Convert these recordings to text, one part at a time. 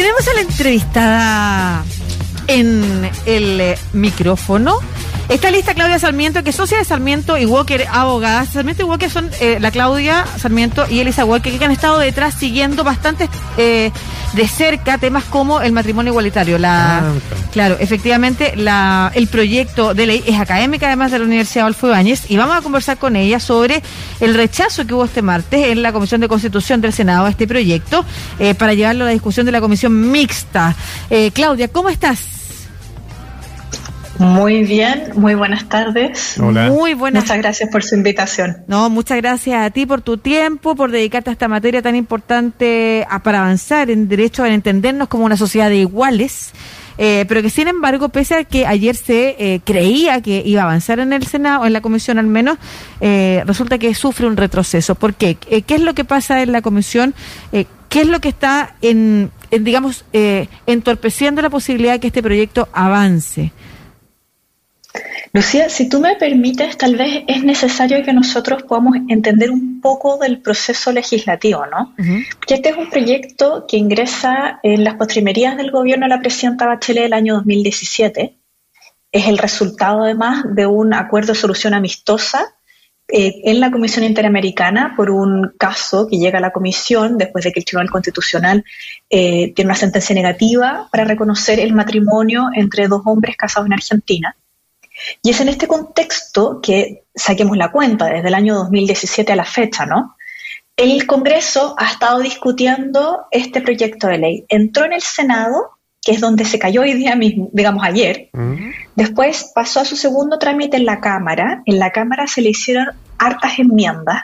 Tenemos a la entrevistada en el micrófono. Está lista Claudia Sarmiento, que es socia de Sarmiento y Walker, abogada. Sarmiento y Walker son eh, la Claudia Sarmiento y Elisa Walker, que han estado detrás siguiendo bastante eh, de cerca temas como el matrimonio igualitario. La, Ah, Claro, efectivamente, la, el proyecto de ley es académica, además de la Universidad Adolfo Ibáñez, y vamos a conversar con ella sobre el rechazo que hubo este martes en la Comisión de Constitución del Senado a este proyecto eh, para llevarlo a la discusión de la Comisión Mixta. Eh, Claudia, ¿cómo estás? Muy bien, muy buenas tardes. Hola. Muy buenas. Muchas gracias por su invitación. No, muchas gracias a ti por tu tiempo, por dedicarte a esta materia tan importante a- para avanzar en derecho a entendernos como una sociedad de iguales. eh, pero que sin embargo, pese a que ayer se eh, creía que iba a avanzar en el Senado, en la comisión al menos, eh, resulta que sufre un retroceso. ¿Por qué? Eh, ¿Qué es lo que pasa en la comisión? Eh, ¿Qué es lo que está, en, en, digamos, eh, entorpeciendo la posibilidad de que este proyecto avance? Lucía, si tú me permites, tal vez es necesario que nosotros podamos entender un poco del proceso legislativo, ¿no? Que este es un proyecto que ingresa en las postrimerías del gobierno de la presidenta Bachelet del año 2017. Es el resultado, además, de un acuerdo de solución amistosa eh, en la Comisión Interamericana por un caso que llega a la Comisión después de que el Tribunal Constitucional eh, tiene una sentencia negativa para reconocer el matrimonio entre dos hombres casados en Argentina. Y es en este contexto que saquemos la cuenta desde el año 2017 a la fecha, ¿no? El Congreso ha estado discutiendo este proyecto de ley. Entró en el Senado, que es donde se cayó hoy día mismo, digamos ayer. Mm. Después pasó a su segundo trámite en la Cámara. En la Cámara se le hicieron hartas enmiendas.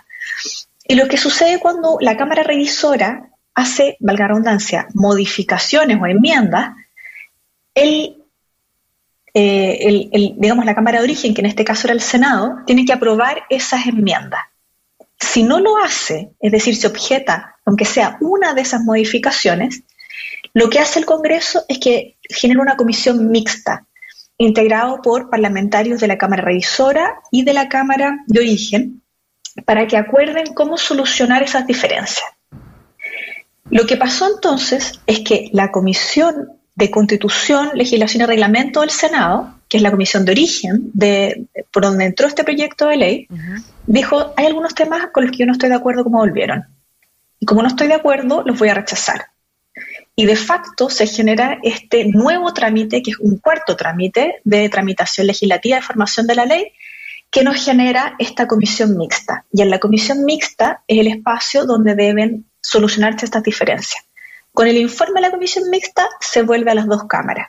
Y lo que sucede cuando la Cámara Revisora hace, valga la redundancia, modificaciones o enmiendas, el eh, digamos, la Cámara de Origen, que en este caso era el Senado, tiene que aprobar esas enmiendas. Si no lo hace, es decir, se objeta, aunque sea una de esas modificaciones, lo que hace el Congreso es que genera una comisión mixta, integrado por parlamentarios de la Cámara Revisora y de la Cámara de Origen, para que acuerden cómo solucionar esas diferencias. Lo que pasó entonces es que la Comisión de Constitución, Legislación y Reglamento del Senado, que es la comisión de origen de, por donde entró este proyecto de ley, dijo, hay algunos temas con los que yo no estoy de acuerdo como volvieron. Y como no estoy de acuerdo, los voy a rechazar. Y de facto se genera este nuevo trámite, que es un cuarto trámite de tramitación legislativa de formación de la ley, que nos genera esta comisión mixta. Y en la comisión mixta es el espacio donde deben solucionarse estas diferencias. Con el informe de la comisión mixta se vuelve a las dos cámaras.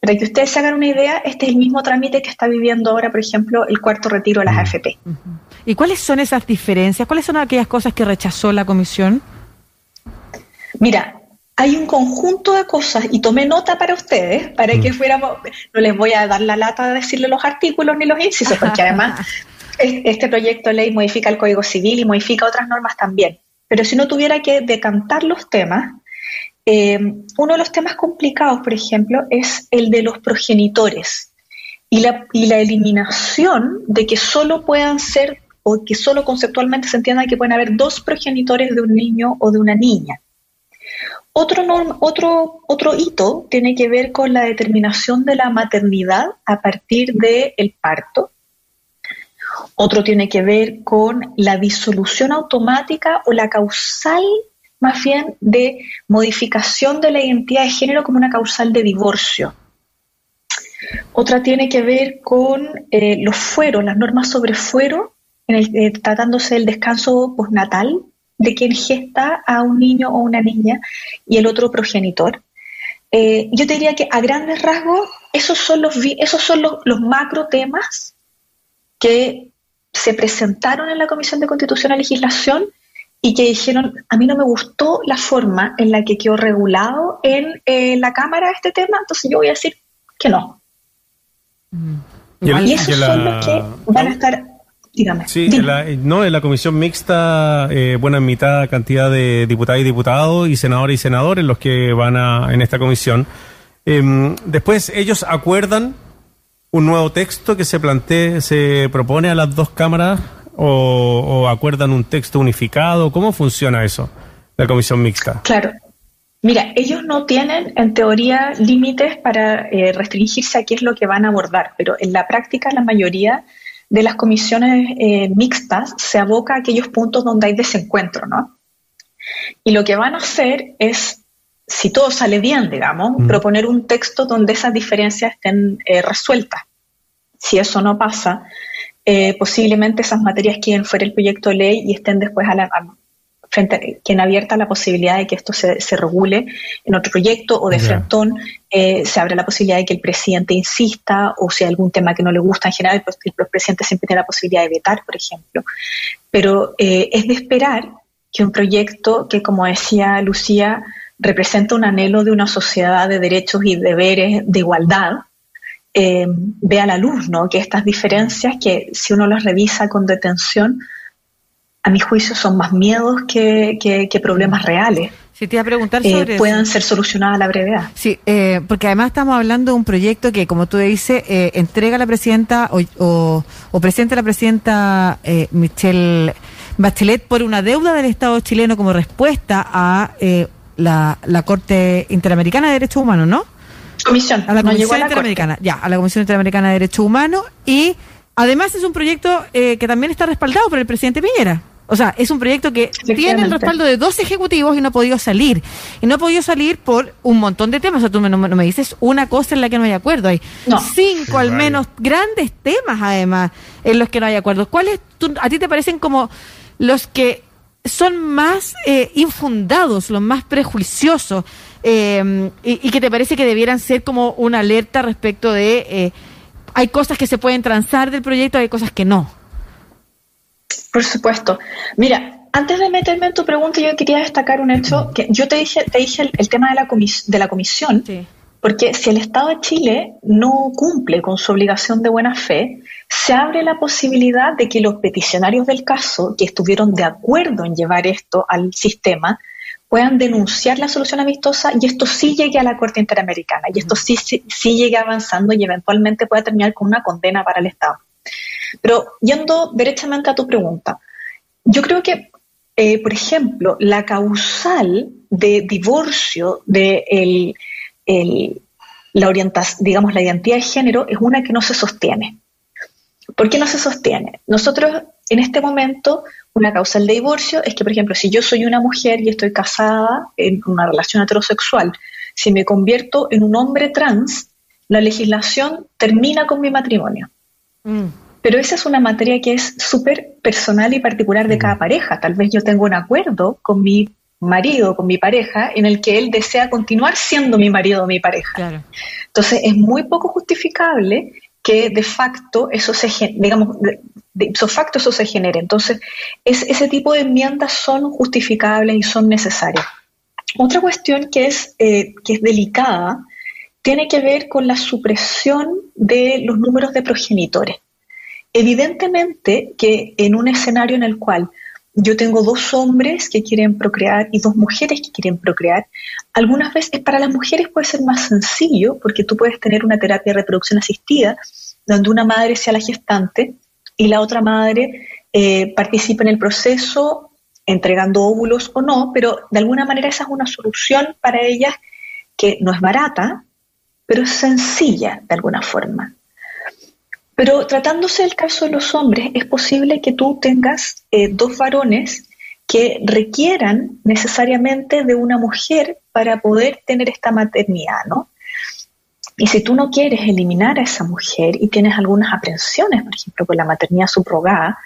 Para que ustedes se hagan una idea, este es el mismo trámite que está viviendo ahora, por ejemplo, el cuarto retiro de las AFP. ¿Y cuáles son esas diferencias? ¿Cuáles son aquellas cosas que rechazó la comisión? Mira, hay un conjunto de cosas y tomé nota para ustedes, para que fuéramos, no les voy a dar la lata de decirle los artículos ni los incisos, porque además es- este proyecto de ley modifica el Código Civil y modifica otras normas también. Pero si no tuviera que decantar los temas, eh, uno de los temas complicados, por ejemplo, es el de los progenitores y la, eliminación de que solo puedan ser o que solo conceptualmente se entienda que pueden haber dos progenitores de un niño o de una niña. Otro hito tiene que ver con la determinación de la maternidad a partir del parto. Otro tiene que ver con la disolución automática o la causal, más bien, de modificación de la identidad de género como una causal de divorcio. Otra tiene que ver con eh, los fueros, las normas sobre fuero, en el, eh, tratándose del descanso postnatal de quien gesta a un niño o una niña y el otro progenitor. Eh, yo te diría que a grandes rasgos esos son los, esos son los, los macro temas que se presentaron en la Comisión de Constitución y Legislación y que dijeron, a mí no me gustó la forma en la que quedó regulado en eh, la Cámara este tema, entonces yo voy a decir que no. Y el- Y esos y la- son los que van a estar, dígame. Sí, en la, no, en la comisión mixta, eh, bueno, en mitad cantidad de diputadas y diputados y senadores y senadores los que van a, en esta comisión. Em, después ellos acuerdan un nuevo texto que se plantee, se propone a las dos cámaras o, o acuerdan un texto unificado. ¿Cómo funciona eso, la comisión mixta? Claro. Mira, ellos no tienen en teoría límites para eh, restringirse a qué es lo que van a abordar, pero en la práctica la mayoría de las comisiones eh, mixtas se aboca a aquellos puntos donde hay desencuentro, ¿no? Y lo que van a hacer es, si todo sale bien, digamos, Mm. proponer un texto donde esas diferencias estén eh, resueltas. Si eso no pasa, eh, posiblemente esas materias queden fuera del proyecto de ley y estén después a la, a- frente a, queden abierta la posibilidad de que esto se, se regule en otro proyecto o de Ya. frentón eh, se abre la posibilidad de que el presidente insista o si hay algún tema que no le gusta en general, pues el, el presidente siempre tiene la posibilidad de vetar, por ejemplo. Pero eh, es de esperar que un proyecto que, como decía Lucía, representa un anhelo de una sociedad de derechos y deberes de igualdad, eh, vea la luz, ¿no? Que estas diferencias, que si uno las revisa con detención, a mi juicio son más miedos que, que- que problemas reales, Si te iba a preguntar eh, sobre eso. puedan ser solucionadas a la brevedad. Sí, eh, porque además estamos hablando de un proyecto que, como tú dices, eh, entrega a la presidenta o, o, o presenta a la presidenta eh, Michelle Bachelet por una deuda del Estado chileno como respuesta a eh, la, la Corte Interamericana de Derechos Humanos, ¿no? Comisión, A la no Comisión a la Corte. Interamericana, ya, a la Comisión Interamericana de Derechos Humanos y además es un proyecto eh, que también está respaldado por el presidente Piñera. O sea, es un proyecto que tiene el respaldo de dos ejecutivos y no ha podido salir. Y no ha podido salir por un montón de temas. O sea, tú me- no, me- no me dices una cosa en la que no hay acuerdo. Hay No. cinco al menos grandes temas, además, en los que no hay acuerdo. ¿Cuáles tú- a ti te parecen como los que son más eh, infundados, los más prejuiciosos, eh, y, y que te parece que debieran ser como una alerta respecto de eh, hay cosas que se pueden transar del proyecto, hay cosas que no. Por supuesto. Mira, antes de meterme en tu pregunta, yo quería destacar un hecho que yo te dije, te dije el, el tema de la, comis- de la comisión, porque si el Estado de Chile no cumple con su obligación de buena fe, se abre la posibilidad de que los peticionarios del caso, que estuvieron de acuerdo en llevar esto al sistema, puedan denunciar la solución amistosa y esto sí llegue a la Corte Interamericana y esto sí, sí, sí llegue avanzando y eventualmente pueda terminar con una condena para el Estado. Pero yendo derechamente a tu pregunta, yo creo que, eh, por ejemplo, la causal de divorcio de el, la orientación, digamos, la identidad de género es una que no se sostiene. ¿Por qué no se sostiene? Nosotros, en este momento, una causal de divorcio es que, por ejemplo, si yo soy una mujer y estoy casada en una relación heterosexual, si me convierto en un hombre trans, la legislación termina con mi matrimonio. Mm. Pero esa es una materia que es súper personal y particular de cada pareja. Tal vez yo tengo un acuerdo con mi marido, con mi pareja, en el que él desea continuar siendo mi marido o mi pareja. Claro. Entonces es muy poco justificable que de facto eso se digamos de, facto eso se genere. Entonces es, ese tipo de enmiendas son justificables y son necesarias. Otra cuestión que es eh, que es delicada tiene que ver con la supresión de los números de progenitores. Evidentemente que en un escenario en el cual yo tengo dos hombres que quieren procrear y dos mujeres que quieren procrear, algunas veces para las mujeres puede ser más sencillo porque tú puedes tener una terapia de reproducción asistida donde una madre sea la gestante y la otra madre eh, participe en el proceso entregando óvulos o no, pero de alguna manera esa es una solución para ellas que no es barata, pero es sencilla de alguna forma. Pero tratándose del caso de los hombres, es posible que tú tengas eh, dos varones que requieran necesariamente de una mujer para poder tener esta maternidad, ¿no? Y si tú no quieres eliminar a esa mujer y tienes algunas aprensiones, por ejemplo, con la maternidad subrogada,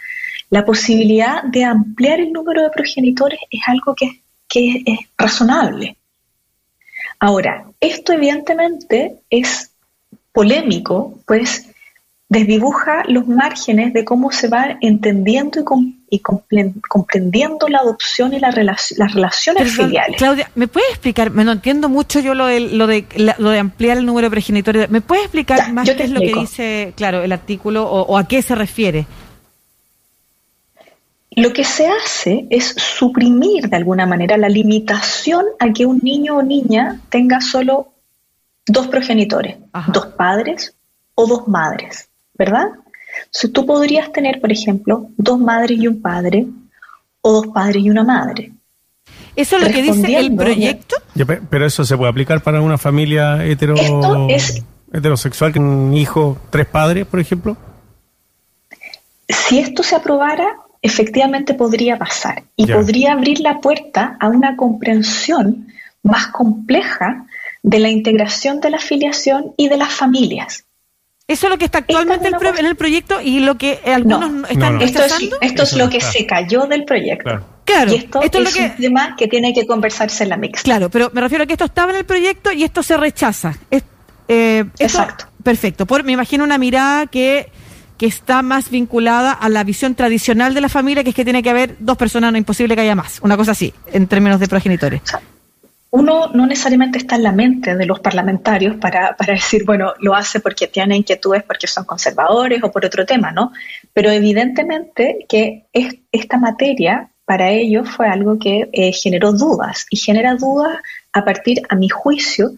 la posibilidad de ampliar el número de progenitores es algo que, que es razonable. Ahora, esto evidentemente es polémico, pues desdibuja los márgenes de cómo se va entendiendo y, com- y comple- comprendiendo la adopción y la relac- las relaciones Perdón, filiales. Claudia, ¿me puedes explicar? Me no entiendo mucho yo lo de, lo de, lo de ampliar el número de progenitores. ¿Me puedes explicar Ya, más qué es lo que dice, claro, el artículo o, o a qué se refiere? Lo que se hace es suprimir de alguna manera la limitación a que un niño o niña tenga solo dos progenitores, Ajá. dos padres o dos madres, ¿verdad? Si tú podrías tener, por ejemplo, dos madres y un padre o dos padres y una madre. ¿Eso es lo que dice el proyecto? pero eso se puede aplicar para una familia hetero, heterosexual, con un hijo, tres padres, por ejemplo. Si esto se aprobara, efectivamente podría pasar y podría abrir la puerta a una comprensión más compleja de la integración de la afiliación y de las familias. Eso es lo que está actualmente en el proyecto y lo que algunos están esto es, esto es lo que se cayó del proyecto. Claro. y esto, es, lo que, un tema que tiene que conversarse en la mix. Claro, pero me refiero a que esto estaba en el proyecto y esto se rechaza. Eh, Exacto. Perfecto. Por, me imagino una mirada que que está más vinculada a la visión tradicional de la familia, que es que tiene que haber dos personas, no es imposible que haya más, una cosa así, en términos de progenitores. Uno no necesariamente está en la mente de los parlamentarios para, decir, bueno, lo hace porque tiene inquietudes porque son conservadores o por otro tema, ¿no? Pero evidentemente que es, esta materia para ellos fue algo que eh, generó dudas y genera dudas a partir, a mi juicio,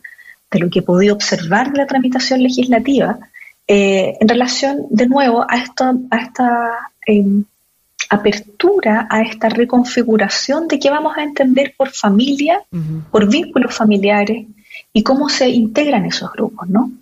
de lo que he podido observar de la tramitación legislativa, eh, en relación, de nuevo, a esta em, apertura, a esta reconfiguración de qué vamos a entender por familia, por vínculos familiares y cómo se integran esos grupos, ¿no?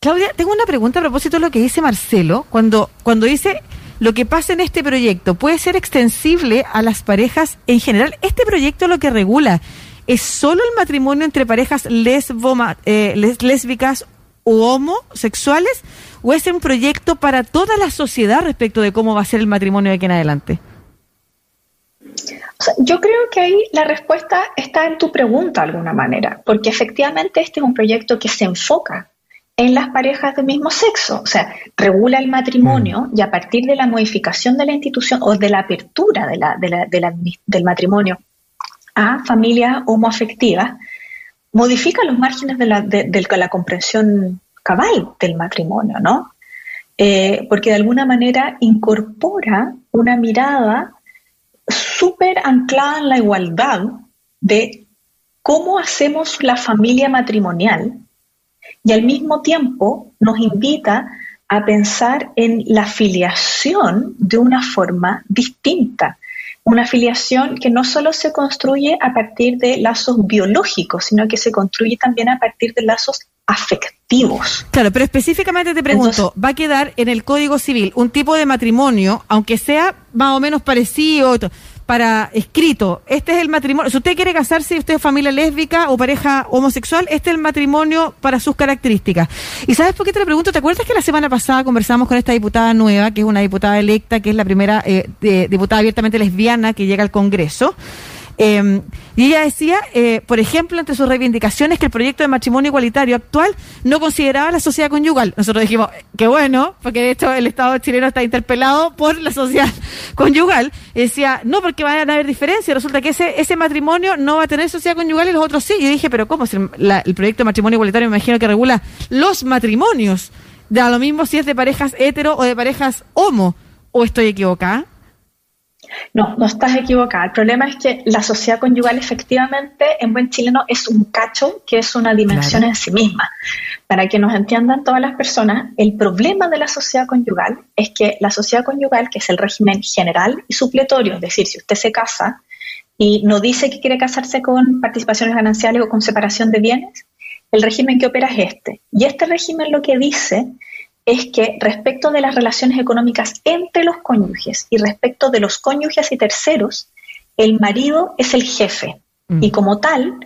Claudia, tengo una pregunta a propósito de lo que dice Marcelo, cuando, cuando dice lo que pasa en este proyecto puede ser extensible a las parejas en general. Este proyecto lo que regula es solo el matrimonio entre parejas lesbo, eh, lésbicas u homosexuales o es un proyecto para toda la sociedad respecto de cómo va a ser el matrimonio de aquí en adelante? yo creo que ahí la respuesta está en tu pregunta de alguna manera, porque efectivamente este es un proyecto que se enfoca en las parejas del mismo sexo, o sea, regula el matrimonio mm. y a partir de la modificación de la institución o de la apertura de la, del matrimonio a familias homoafectivas, modifica los márgenes de la, de, la comprensión cabal del matrimonio, ¿no? Eh, porque de alguna manera incorpora una mirada súper anclada en la igualdad de cómo hacemos la familia matrimonial y al mismo tiempo nos invita a pensar en la filiación de una forma distinta, una afiliación que no solo se construye a partir de lazos biológicos, sino que se construye también a partir de lazos afectivos. Claro, pero específicamente te pregunto, ¿va a quedar en el Código Civil un tipo de matrimonio, aunque sea más o menos parecido, para escrito, este es el matrimonio, si usted quiere casarse usted es familia lésbica o pareja homosexual, este es el matrimonio para sus características. ¿Y sabes por qué te lo pregunto? ¿Te acuerdas que la semana pasada conversamos con esta diputada nueva, que es una diputada electa, que es la primera eh, diputada abiertamente lesbiana que llega al Congreso? Eh, y ella decía, eh, por ejemplo, entre sus reivindicaciones, que el proyecto de matrimonio igualitario actual no consideraba la sociedad conyugal. Nosotros dijimos, qué bueno, porque de hecho el Estado chileno está interpelado por la sociedad conyugal. Y decía, no, porque van a haber diferencias. Resulta que ese, matrimonio no va a tener sociedad conyugal y los otros sí. Y yo dije, pero ¿cómo? Si el proyecto de matrimonio igualitario me imagino que regula los matrimonios. Da lo mismo si es de parejas hetero o de parejas homo. ¿O estoy equivocada? No, no estás equivocada. El problema es que la sociedad conyugal efectivamente en buen chileno es un cacho que es una dimensión en sí misma. Para que nos entiendan todas las personas, el problema de la sociedad conyugal es que la sociedad conyugal, que es el régimen general y supletorio, es decir, si usted se casa y no dice que quiere casarse con participaciones gananciales o con separación de bienes, el régimen que opera es este. Y este régimen lo que dice es que respecto de las relaciones económicas entre los cónyuges y respecto de los cónyuges y terceros, el marido es el jefe mm. y como tal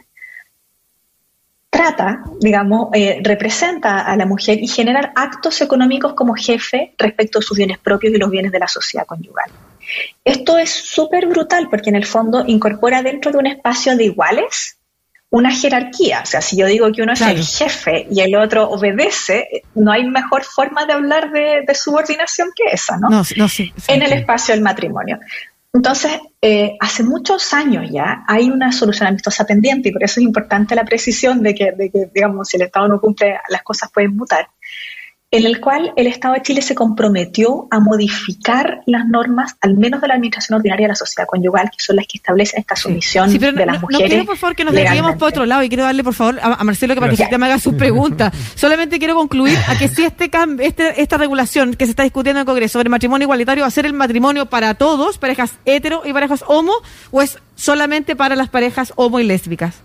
trata, digamos, eh, representa a la mujer y genera actos económicos como jefe respecto a sus bienes propios y los bienes de la sociedad conyugal. Esto es súper brutal porque en el fondo incorpora dentro de un espacio de iguales una jerarquía. O sea, si yo digo que uno es el jefe y el otro obedece, no hay mejor forma de hablar de, subordinación que esa, ¿no? no, no sí, en el espacio del matrimonio. Entonces, eh, hace muchos años ya hay una solución amistosa pendiente y por eso es importante la precisión de que, de que, digamos, si el Estado no cumple, las cosas pueden mutar. En el cual el Estado de Chile se comprometió a modificar las normas, al menos de la Administración Ordinaria de la Sociedad Conyugal, que son las que establecen esta sumisión de las mujeres. No quiero, por favor, que nos desviemos por otro lado y quiero darle, por favor, a, Marcelo que para que me haga sus preguntas. Solamente quiero concluir a que si este, este esta regulación que se está discutiendo en el Congreso sobre matrimonio igualitario va a ser el matrimonio para todos, parejas hetero y parejas homo, o es solamente para las parejas homo y lésbicas.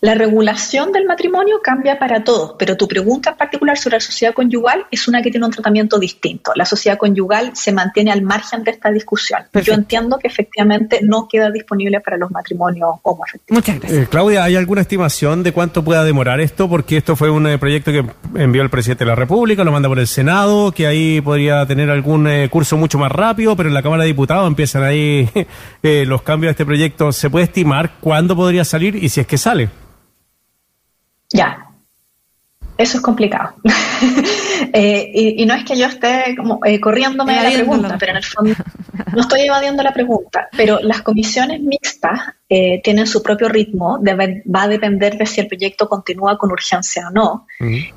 La regulación del matrimonio cambia para todos, pero tu pregunta en particular sobre la sociedad conyugal es una que tiene un tratamiento distinto. La sociedad conyugal se mantiene al margen de esta discusión. Yo entiendo que efectivamente no queda disponible para los matrimonios homosexuales. Muchas gracias. Eh, Claudia, ¿hay alguna estimación de cuánto pueda demorar esto? Porque esto fue un eh, proyecto que envió el presidente de la República, lo manda por el Senado, que ahí podría tener algún eh, curso mucho más rápido, pero en la Cámara de Diputados empiezan ahí los cambios de este proyecto. ¿Se puede estimar cuándo podría salir y si es que sale? Ya, eso es complicado. Eh, y, no es que yo esté como eh, corriéndome de la pregunta, pero en el fondo no estoy evadiendo la pregunta. Pero las comisiones mixtas eh, tienen su propio ritmo, va a depender de si el proyecto continúa con urgencia o no.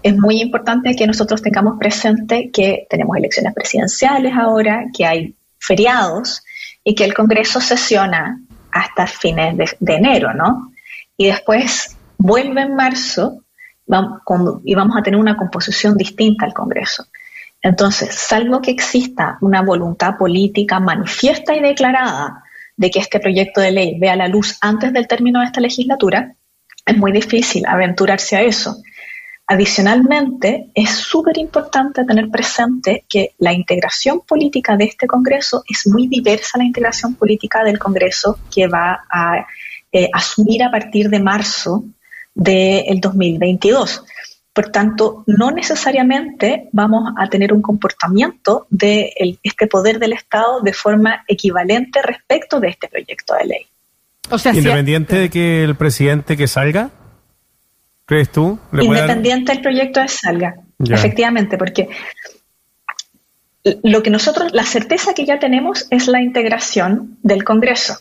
Es muy importante que nosotros tengamos presente que tenemos elecciones presidenciales ahora, que hay feriados y que el Congreso sesiona hasta fines de, de enero, ¿no? Y después vuelve en marzo y vamos a tener una composición distinta al Congreso. Entonces, salvo que exista una voluntad política manifiesta y declarada de que este proyecto de ley vea la luz antes del término de esta legislatura, es muy difícil aventurarse a eso. Adicionalmente, es súper importante tener presente que la integración política de este Congreso es muy diversa a la integración política del Congreso que va a eh, asumir a partir de marzo del 2022. Por tanto, no necesariamente vamos a tener un comportamiento de este poder del Estado de forma equivalente respecto de este proyecto de ley. O sea, Independiente de que el presidente que salga, ¿crees tú? Independiente del proyecto de salga, efectivamente, porque lo que nosotros, la certeza que ya tenemos es la integración del Congreso.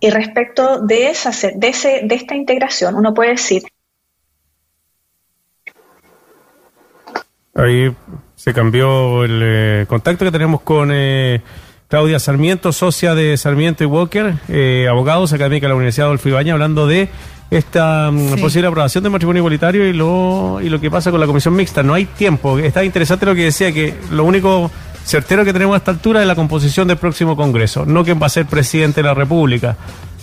Y respecto de, esa, de, ese, de esta integración, uno puede decir... Ahí se cambió el eh, contacto que tenemos con eh, Claudia Sarmiento, socia de Sarmiento y Walker, eh, abogados académica de la Universidad Adolfo Ibaña, hablando de esta mm, posible aprobación del matrimonio igualitario y lo, y lo que pasa con la comisión mixta. No hay tiempo. Está interesante lo que decía, que lo único certero que tenemos a esta altura es la composición del próximo Congreso, no quién va a ser presidente de la República.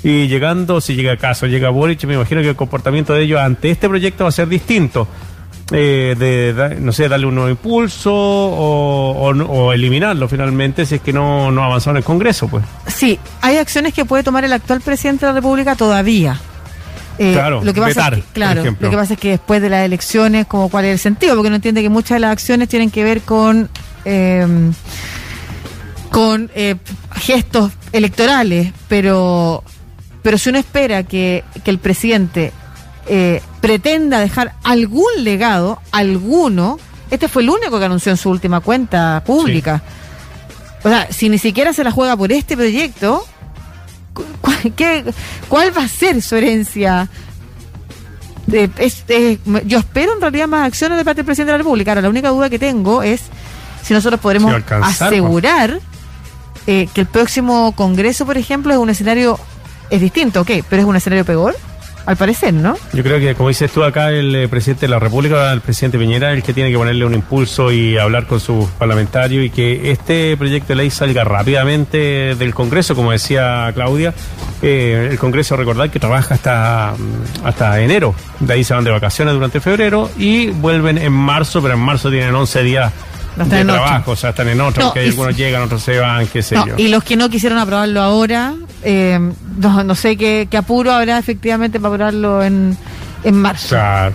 Y llegando, si llega caso, llega Boric, me imagino que el comportamiento de ellos ante este proyecto va a ser distinto. Eh, de, no sé, darle un nuevo impulso o, eliminarlo finalmente si es que no, no avanzado en el Congreso, pues. Sí, hay acciones que puede tomar el actual presidente de la República todavía. Eh, claro, lo que pasa es que, claro, lo que pasa es que después de las elecciones, como cuál es el sentido, porque no entiende que muchas de las acciones tienen que ver con Em, con eh, gestos electorales, pero, pero si uno espera que, el presidente eh, pretenda dejar algún legado, alguno, este fue el único que anunció en su última cuenta pública. O sea, si ni siquiera se la juega por este proyecto, ¿cuál, va a ser su herencia? yo espero en realidad más acciones de parte del presidente de la República. Ahora, la única duda que tengo es si nosotros podremos asegurar eh, que el próximo Congreso, por ejemplo, es un escenario, es distinto, ok, pero es un escenario peor. Al parecer, ¿no? Yo creo que, como dices tú acá, el eh, presidente de la República, el presidente Piñera, el que tiene que ponerle un impulso y hablar con sus parlamentarios y que este proyecto de ley salga rápidamente del Congreso, como decía Claudia. Eh, el Congreso, recordad que trabaja hasta, mm, hasta enero. De ahí se van de vacaciones durante febrero y vuelven en marzo, pero en marzo tienen 11 días de trabajo, o sea, están en otros, que algunos llegan, otros se van, qué sé yo. Y los que no quisieron aprobarlo ahora, eh, no, sé qué, apuro habrá efectivamente para aprobarlo en, en marzo. Claro.